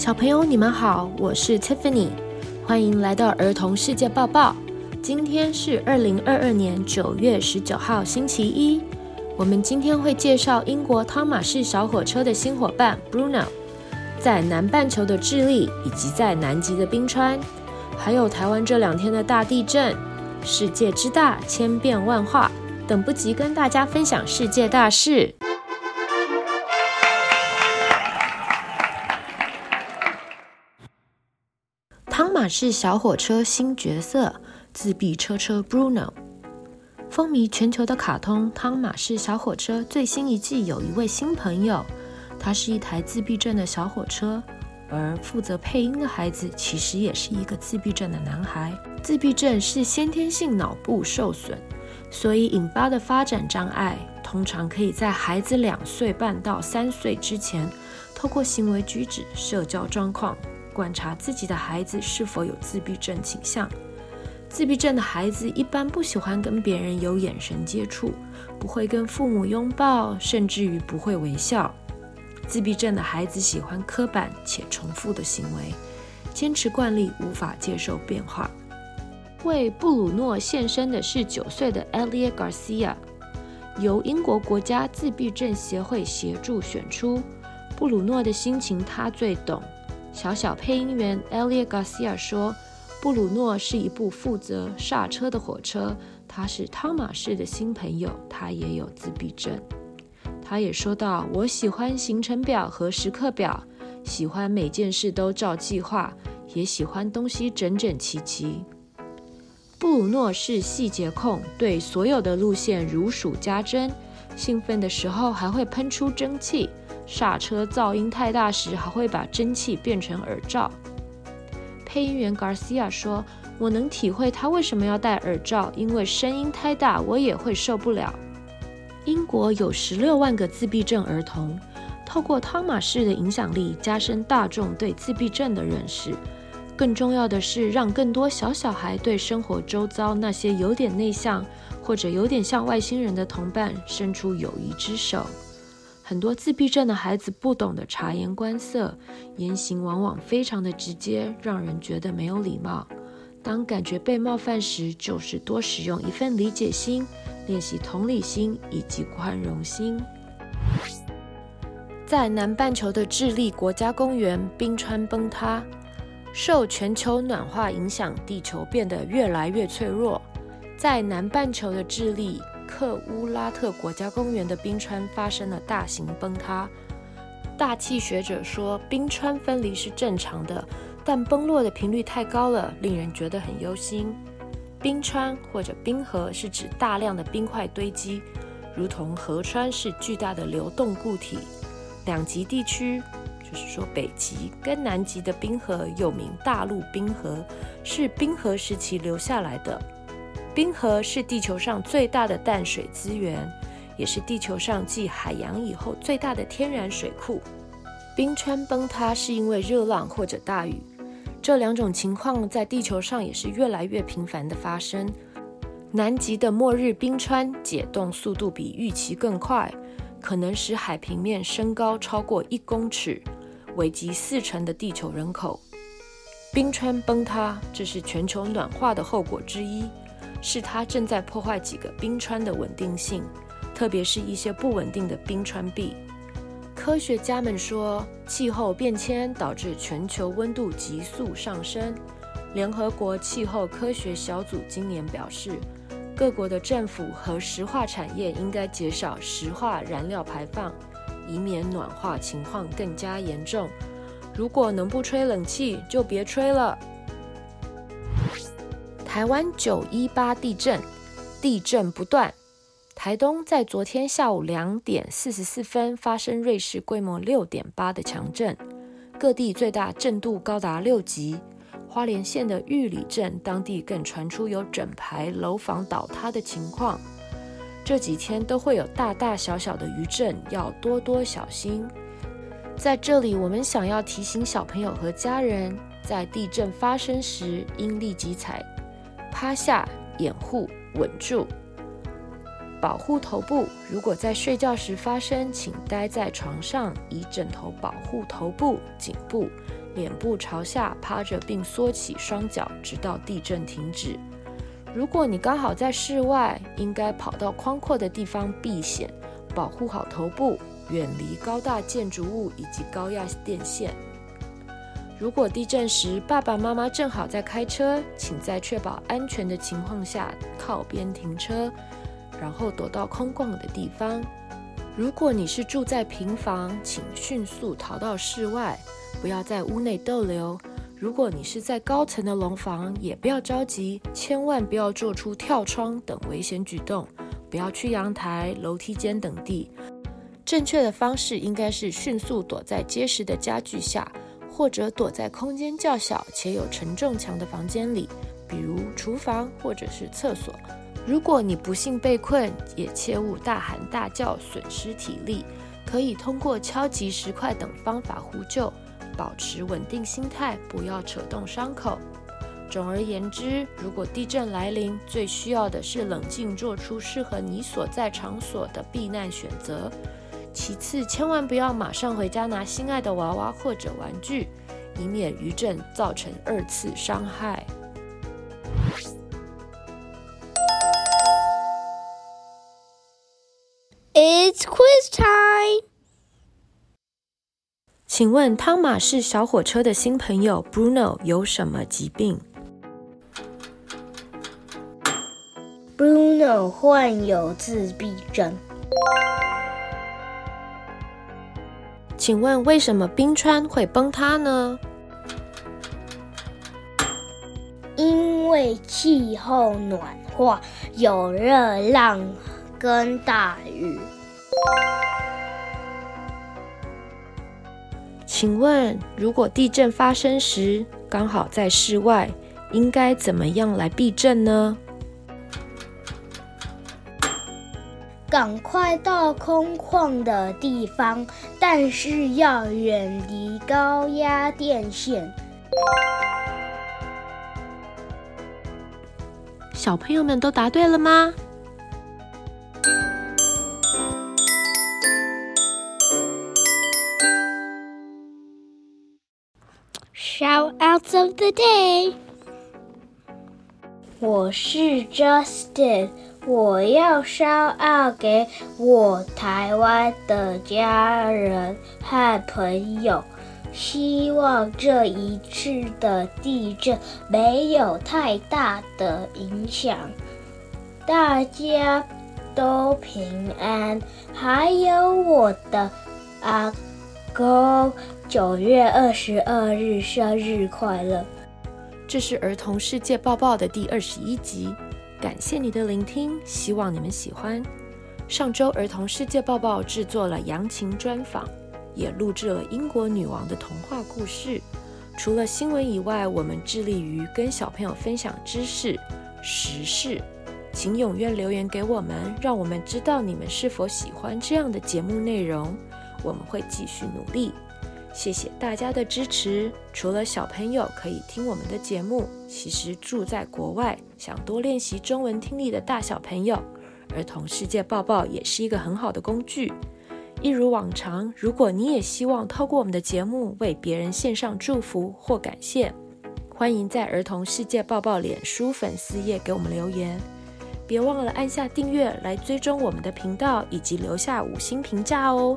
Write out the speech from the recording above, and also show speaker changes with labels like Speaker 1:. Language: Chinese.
Speaker 1: 小朋友，你们好，我是 Tiffany，欢迎来到儿童世界报报。今天是二零二二年九月十九号，星期一。我们今天会介绍英国汤马士小火车的新伙伴 Bruno，在南半球的智利以及在南极的冰川，还有台湾这两天的大地震。世界之大，千变万化，等不及跟大家分享世界大事。是小火车新角色，自闭车车 Bruno。风靡全球的卡通《汤马士小火车》最新一季有一位新朋友，他是一台自闭症的小火车，而负责配音的孩子其实也是一个自闭症的男孩。自闭症是先天性脑部受损，所以引发的发展障碍，通常可以在孩子两岁半到三岁之前，透过行为举止、社交状况，观察自己的孩子是否有自闭症倾向。自闭症的孩子一般不喜欢跟别人有眼神接触，不会跟父母拥抱，甚至于不会微笑。自闭症的孩子喜欢刻板且重复的行为，坚持惯例，无法接受变化。为布鲁诺献身的是九岁的 Elia Garcia，由英国国家自闭症协会协助选出。布鲁诺的心情他最懂。小小配音员 Eliot Garcia 说。布鲁诺是一部负责刹车的火车，他是汤马士的新朋友，他也有自闭症。他也说到：“我喜欢行程表和时刻表，喜欢每件事都照计划，也喜欢东西整整齐齐。”布鲁诺是细节控，对所有的路线如数家珍。兴奋的时候还会喷出蒸汽，刹车噪音太大时还会把蒸汽变成耳罩。配音员 Garcia 说：“我能体会他为什么要戴耳罩，因为声音太大，我也会受不了。”英国有十六万个自闭症儿童，透过汤马士的影响力，加深大众对自闭症的认识。更重要的是，让更多小小孩对生活周遭那些有点内向或者有点像外星人的同伴伸出友谊之手。很多自闭症的孩子不懂得察言观色，言行往往非常的直接，让人觉得没有礼貌。当感觉被冒犯时，就是多使用一份理解心，练习同理心以及宽容心。在南半球的智利国家公园，冰川崩塌，受全球暖化影响，地球变得越来越脆弱。在南半球的智利。克乌拉特国家公园的冰川发生了大型崩塌。大气学者说，冰川分离是正常的，但崩落的频率太高了，令人觉得很忧心。冰川或者冰河是指大量的冰块堆积，如同河川是巨大的流动固体。两极地区，就是说北极跟南极的冰河，又名大陆冰河，是冰河时期留下来的。冰河是地球上最大的淡水资源，也是地球上继海洋以后最大的天然水库。冰川崩塌是因为热浪或者大雨，这两种情况在地球上也是越来越频繁的发生。南极的末日冰川解冻速度比预期更快，可能使海平面升高超过一公尺，危及四成的地球人口。冰川崩塌，这是全球暖化的后果之一。是它正在破坏几个冰川的稳定性，特别是一些不稳定的冰川壁。科学家们说，气候变迁导致全球温度急速上升。联合国气候科学小组今年表示，各国的政府和石化产业应该减少石化燃料排放，以免暖化情况更加严重。如果能不吹冷气，就别吹了。台湾九一八地震，地震不断。台东在昨天下午两点四十四分发生瑞士规模六点八的强震，各地最大震度高达六级。花莲县的玉里镇当地更传出有整排楼房倒塌的情况。这几天都会有大大小小的余震，要多多小心。在这里，我们想要提醒小朋友和家人，在地震发生时应立即踩。趴下，掩护，稳住，保护头部。如果在睡觉时发生，请待在床上，以枕头保护头部、颈部，脸部朝下趴着，并缩起双脚，直到地震停止。如果你刚好在室外，应该跑到宽阔的地方避险，保护好头部，远离高大建筑物以及高压电线。如果地震时爸爸妈妈正好在开车，请在确保安全的情况下靠边停车，然后躲到空旷的地方。如果你是住在平房，请迅速逃到室外。不要在屋内逗留。如果你是在高层的楼房，也不要着急，千万不要做出跳窗等危险举动。不要去阳台、楼梯间等地。正确的方式应该是迅速躲在结实的家具下，或者躲在空间较小且有承重墙的房间里，比如厨房或者是厕所。如果你不幸被困，也切勿大喊大叫，损失体力。可以通过敲击石块等方法呼救。保持稳定心态，不要扯动伤口。总而言之，如果地震来临，最需要的是冷静，做出适合你所在场所的避难选择。其次，千万不要马上回家拿心爱的娃娃或者玩具，以免余震造成二次伤害。
Speaker 2: It's quiz time.
Speaker 1: 请问汤马士小火车的新朋友 Bruno 有什么疾病
Speaker 2: ？Bruno 患有自闭症。
Speaker 1: 请问为什么冰川会崩塌呢？
Speaker 2: 因为气候暖化，有热浪跟大雨。
Speaker 1: 请问，如果地震发生时刚好在室外，应该怎么样来避震呢？
Speaker 2: 赶快到空旷的地方，但是要远离高压电线。
Speaker 1: 小朋友们都答对了吗
Speaker 2: ？Shoutouts of the day，我是 Justin，我要 shout out 给我台湾的家人和朋友，希望这一次的地震没有太大的影响，大家都平安，还有我的阿公。九月二十二日生日快乐！
Speaker 1: 这是儿童世界报报的第二十一集，感谢你的聆听，希望你们喜欢。上周儿童世界报报制作了扬琴专访，也录制了英国女王的童话故事。除了新闻以外，我们致力于跟小朋友分享知识、时事，请踊跃留言给我们，让我们知道你们是否喜欢这样的节目内容，我们会继续努力。谢谢大家的支持。除了小朋友可以听我们的节目，其实住在国外想多练习中文听力的大小朋友，儿童世界报报也是一个很好的工具。一如往常，如果你也希望透过我们的节目为别人献上祝福或感谢，欢迎在儿童世界报报脸书粉丝页给我们留言。别忘了按下订阅来追踪我们的频道，以及留下五星评价哦。